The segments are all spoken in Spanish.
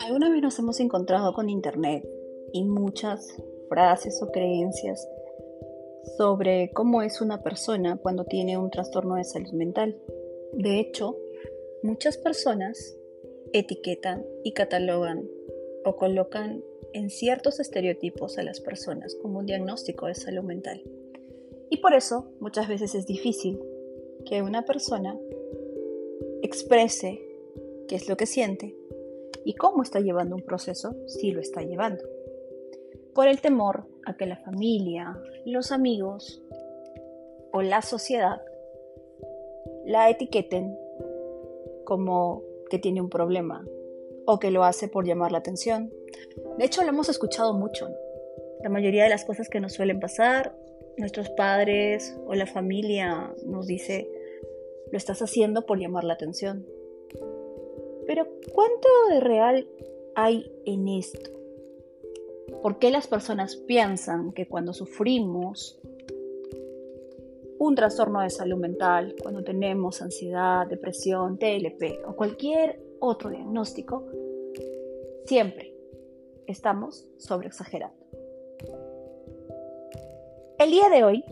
Alguna vez nos hemos encontrado con Internet y muchas frases o creencias sobre cómo es una persona cuando tiene un trastorno de salud mental. De hecho, muchas personas etiquetan y catalogan o colocan en ciertos estereotipos a las personas como un diagnóstico de salud mental. Y por eso muchas veces es difícil que una persona exprese qué es lo que siente y cómo está llevando un proceso si lo está llevando. Por el temor a que la familia, los amigos o la sociedad la etiqueten como que tiene un problema o que lo hace por llamar la atención. De hecho, lo hemos escuchado mucho. La mayoría de las cosas que nos suelen pasar, nuestros padres o la familia nos dice, lo estás haciendo por llamar la atención. Pero ¿cuánto de real hay en esto? ¿Por qué las personas piensan que cuando sufrimos un trastorno de salud mental, cuando tenemos ansiedad, depresión, TLP o cualquier otro diagnóstico, siempre estamos sobreexagerando? El día de hoy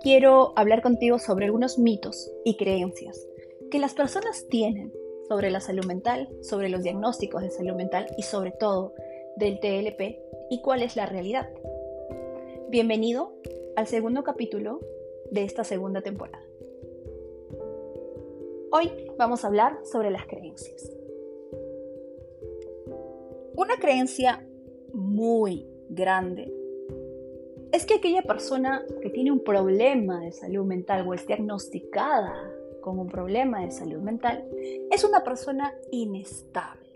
quiero hablar contigo sobre algunos mitos y creencias que las personas tienen sobre la salud mental, sobre los diagnósticos de salud mental y sobre todo del TLP y cuál es la realidad. Bienvenido al segundo capítulo de esta segunda temporada. Hoy vamos a hablar sobre las creencias. Una creencia muy grande es que aquella persona que tiene un problema de salud mental o es diagnosticada con un problema de salud mental es una persona inestable,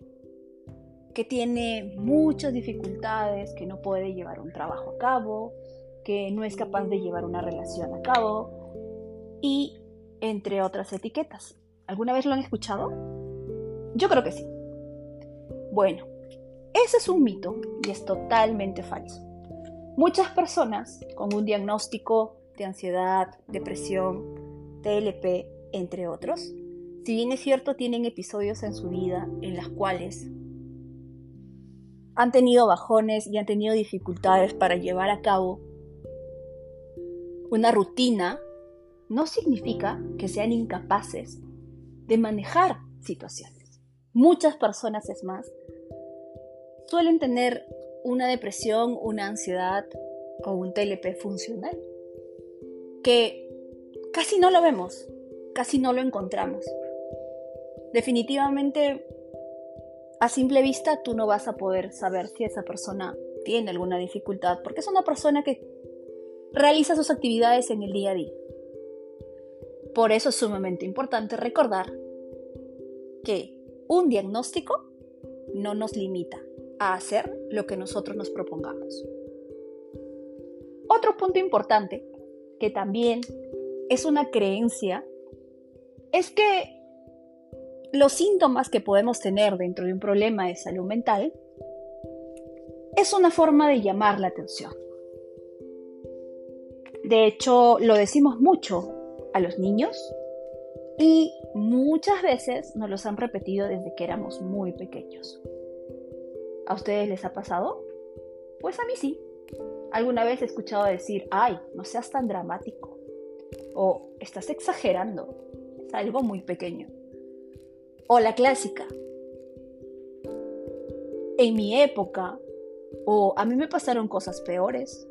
que tiene muchas dificultades, que no puede llevar un trabajo a cabo, que no es capaz de llevar una relación a cabo y entre otras etiquetas. ¿Alguna vez lo han escuchado? Yo creo que sí. Bueno, ese es un mito y es totalmente falso. Muchas personas con un diagnóstico de ansiedad, depresión, TLP entre otros, si bien es cierto, tienen episodios en su vida en los cuales han tenido bajones y han tenido dificultades para llevar a cabo una rutina, no significa que sean incapaces de manejar situaciones. Muchas personas, es más, suelen tener una depresión, una ansiedad o un TLP funcional, que casi no lo vemos, casi no lo encontramos. Definitivamente, a simple vista, tú no vas a poder saber si esa persona tiene alguna dificultad, porque es una persona que realiza sus actividades en el día a día. Por eso es sumamente importante recordar que un diagnóstico no nos limita a hacer lo que nosotros nos propongamos. Otro punto importante, que también es una creencia es que los síntomas que podemos tener dentro de un problema de salud mental es una forma de llamar la atención. De hecho, lo decimos mucho a los niños y muchas veces nos los han repetido desde que éramos muy pequeños. ¿A ustedes les ha pasado? Pues a mí sí. Alguna vez he escuchado decir, ay, no seas tan dramático. O estás exagerando algo muy pequeño. O la clásica. En mi época, o a mí me pasaron cosas peores.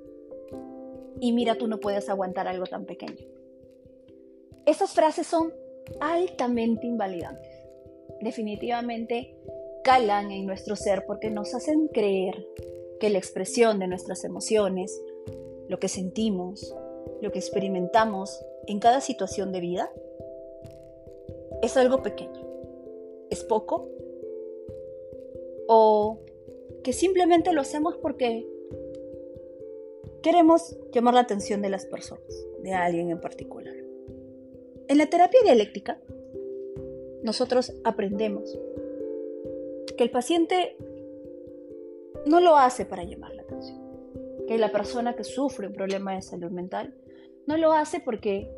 Y mira, tú no puedes aguantar algo tan pequeño. Esas frases son altamente invalidantes. Definitivamente calan en nuestro ser porque nos hacen creer que la expresión de nuestras emociones, lo que sentimos, lo que experimentamos en cada situación de vida, es algo pequeño, es poco, o que simplemente lo hacemos porque queremos llamar la atención de las personas, de alguien en particular. En la terapia dialéctica, nosotros aprendemos que el paciente no lo hace para llamar la atención, que la persona que sufre un problema de salud mental No lo hace porque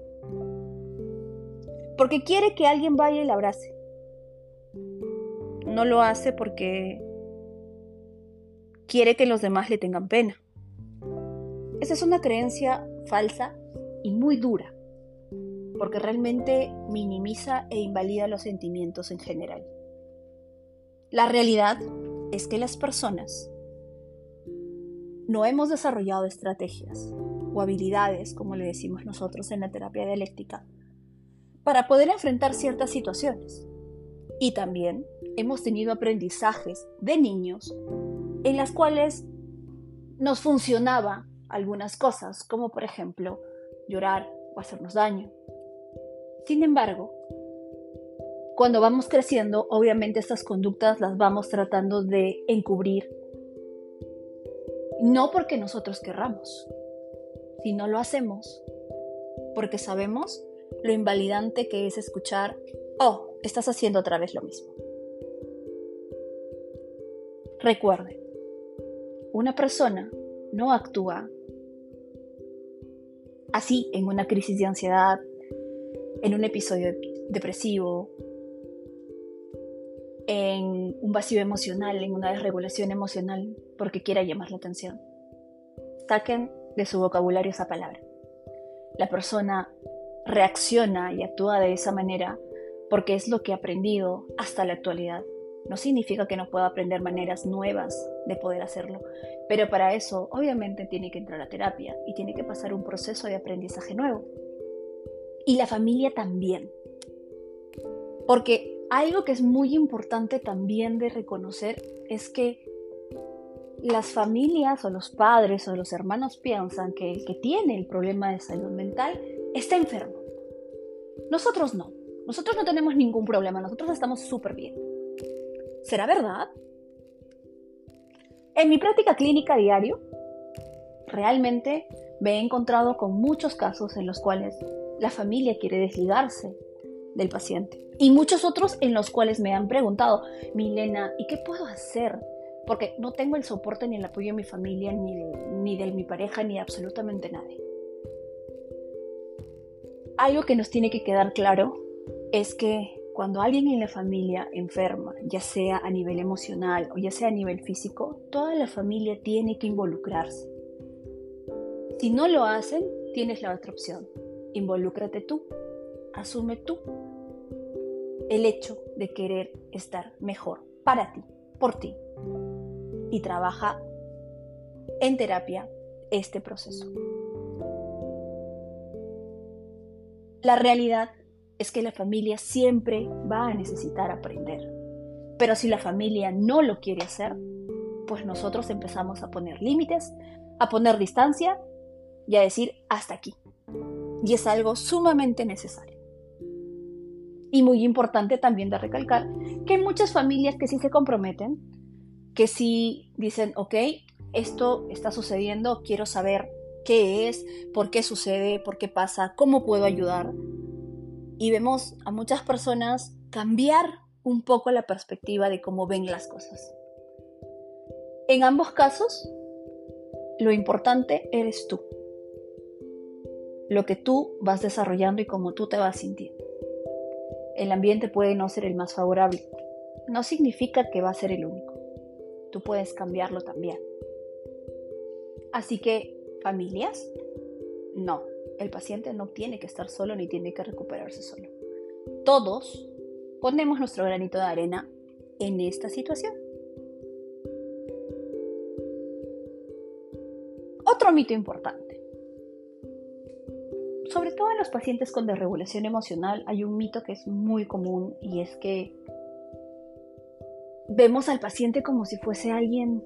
porque quiere que alguien vaya y la abrace. No lo hace porque quiere que los demás le tengan pena. Esa es una creencia falsa y muy dura, porque realmente minimiza e invalida los sentimientos en general. La realidad es que las personas no hemos desarrollado estrategias o habilidades, como le decimos nosotros en la terapia dialéctica, para poder enfrentar ciertas situaciones. Y también hemos tenido aprendizajes de niños en las cuales nos funcionaba algunas cosas, como por ejemplo llorar o hacernos daño. Sin embargo, cuando vamos creciendo, obviamente estas conductas las vamos tratando de encubrir. No porque nosotros querramos, sino lo hacemos porque sabemos lo invalidante que es escuchar, oh, estás haciendo otra vez lo mismo. Recuerden, una persona no actúa así en una crisis de ansiedad, en un episodio depresivo, en un vacío emocional, en una desregulación emocional, porque quiera llamar la atención. Saquen de su vocabulario esa palabra. La persona reacciona y actúa de esa manera porque es lo que ha aprendido hasta la actualidad. No significa que no pueda aprender maneras nuevas de poder hacerlo, pero para eso obviamente tiene que entrar a terapia y tiene que pasar un proceso de aprendizaje nuevo. Y la familia también. Porque algo que es muy importante también de reconocer es que las familias o los padres o los hermanos piensan que el que tiene el problema de salud mental está enfermo. Nosotros no. Nosotros no tenemos ningún problema. Nosotros estamos súper bien. ¿Será verdad? En mi práctica clínica diario, realmente me he encontrado con muchos casos en los cuales la familia quiere desligarse del paciente. Y muchos otros en los cuales me han preguntado, Milena, ¿y qué puedo hacer? Porque no tengo el soporte ni el apoyo de mi familia, ni ni de mi pareja, ni absolutamente nadie. Algo que nos tiene que quedar claro es que cuando alguien en la familia enferma, ya sea a nivel emocional o ya sea a nivel físico, toda la familia tiene que involucrarse. Si no lo hacen, tienes la otra opción. Involúcrate tú. Asume tú el hecho de querer estar mejor para ti, por ti. Y trabaja en terapia este proceso. La realidad es que la familia siempre va a necesitar aprender. Pero si la familia no lo quiere hacer, pues nosotros empezamos a poner límites, a poner distancia y a decir hasta aquí. Y es algo sumamente necesario. Y muy importante también de recalcar que hay muchas familias que sí se comprometen, que sí dicen, ok, esto está sucediendo, quiero saber qué es, por qué sucede, por qué pasa, cómo puedo ayudar y vemos a muchas personas cambiar un poco la perspectiva de cómo ven las cosas. En ambos casos, lo importante eres tú. Lo que tú vas desarrollando y cómo tú te vas sintiendo. El ambiente puede no ser el más favorable. No significa que va a ser el único. Tú puedes cambiarlo también. Así que, familias, no, el paciente no tiene que estar solo ni tiene que recuperarse solo. Todos ponemos nuestro granito de arena en esta situación. Otro mito importante. Sobre todo en los pacientes con desregulación emocional hay un mito que es muy común y es que vemos al paciente como si fuese alguien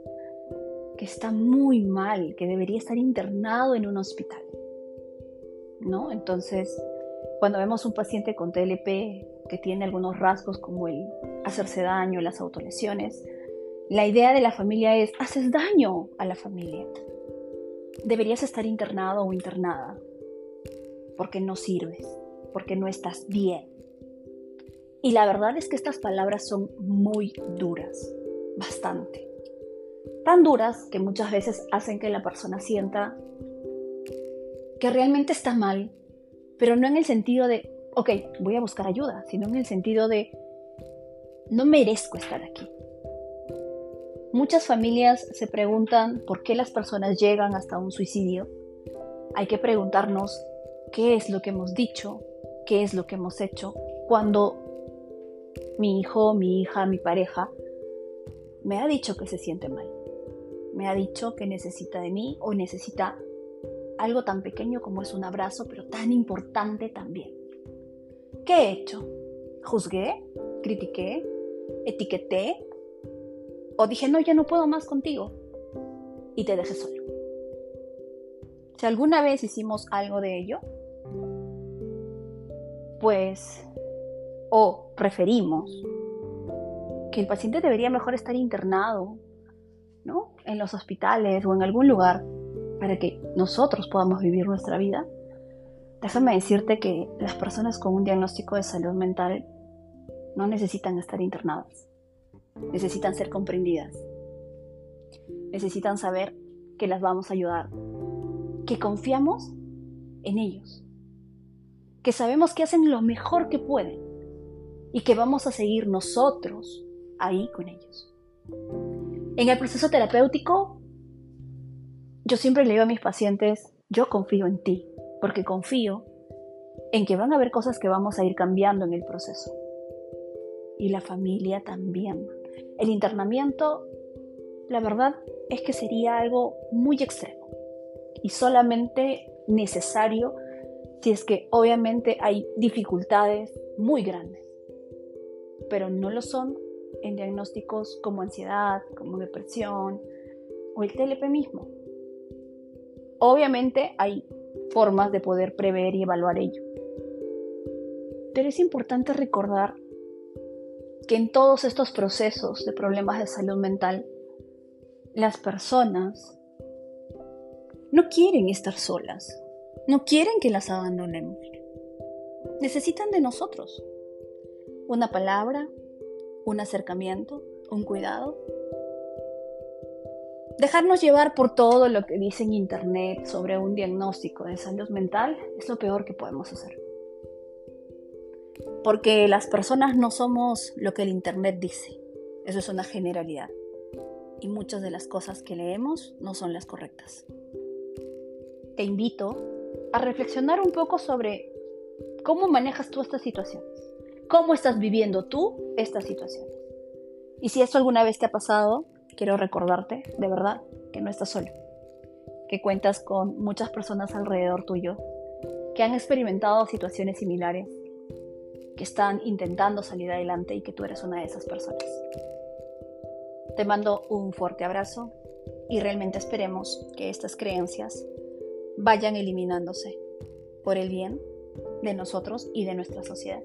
que está muy mal, que debería estar internado en un hospital. ¿no? Entonces, cuando vemos un paciente con TLP que tiene algunos rasgos como el hacerse daño, las autolesiones, la idea de la familia es, haces daño a la familia. Deberías estar internado o internada porque no sirves, porque no estás bien. Y la verdad es que estas palabras son muy duras, bastante. Tan duras que muchas veces hacen que la persona sienta que realmente está mal, pero no en el sentido de, ok, voy a buscar ayuda, sino en el sentido de, no merezco estar aquí. Muchas familias se preguntan por qué las personas llegan hasta un suicidio. Hay que preguntarnos qué es lo que hemos dicho, qué es lo que hemos hecho cuando mi hijo, mi hija, mi pareja me ha dicho que se siente mal. Me ha dicho que necesita de mí o necesita algo tan pequeño como es un abrazo, pero tan importante también. ¿Qué he hecho? ¿Juzgué? ¿Critiqué? ¿Etiqueté? ¿O dije, no, ya no puedo más contigo? Y te dejé solo. Si alguna vez hicimos algo de ello, pues, o preferimos que el paciente debería mejor estar internado, ¿no? En los hospitales o en algún lugar para que nosotros podamos vivir nuestra vida, déjame decirte que las personas con un diagnóstico de salud mental no necesitan estar internadas, necesitan ser comprendidas, necesitan saber que las vamos a ayudar, que confiamos en ellos, que sabemos que hacen lo mejor que pueden y que vamos a seguir nosotros ahí con ellos. En el proceso terapéutico yo siempre le digo a mis pacientes, yo confío en ti, porque confío en que van a haber cosas que vamos a ir cambiando en el proceso. Y la familia también. El internamiento, la verdad es que sería algo muy extremo y solamente necesario si es que obviamente hay dificultades muy grandes, pero no lo son en diagnósticos como ansiedad, como depresión o el TLP mismo. Obviamente hay formas de poder prever y evaluar ello. Pero es importante recordar que en todos estos procesos de problemas de salud mental, las personas no quieren estar solas, no quieren que las abandonemos. Necesitan de nosotros. Una palabra, un acercamiento, un cuidado Dejarnos llevar por todo lo que dice en Internet sobre un diagnóstico de salud mental es lo peor que podemos hacer. Porque las personas no somos lo que el Internet dice. Eso es una generalidad. Y muchas de las cosas que leemos no son las correctas. Te invito a reflexionar un poco sobre cómo manejas tú estas situaciones. ¿Cómo estás viviendo tú estas situaciones? Y si esto alguna vez te ha pasado, quiero recordarte, de verdad, que no estás solo, que cuentas con muchas personas alrededor tuyo que han experimentado situaciones similares, que están intentando salir adelante y que tú eres una de esas personas. Te mando un fuerte abrazo y realmente esperemos que estas creencias vayan eliminándose por el bien de nosotros y de nuestra sociedad.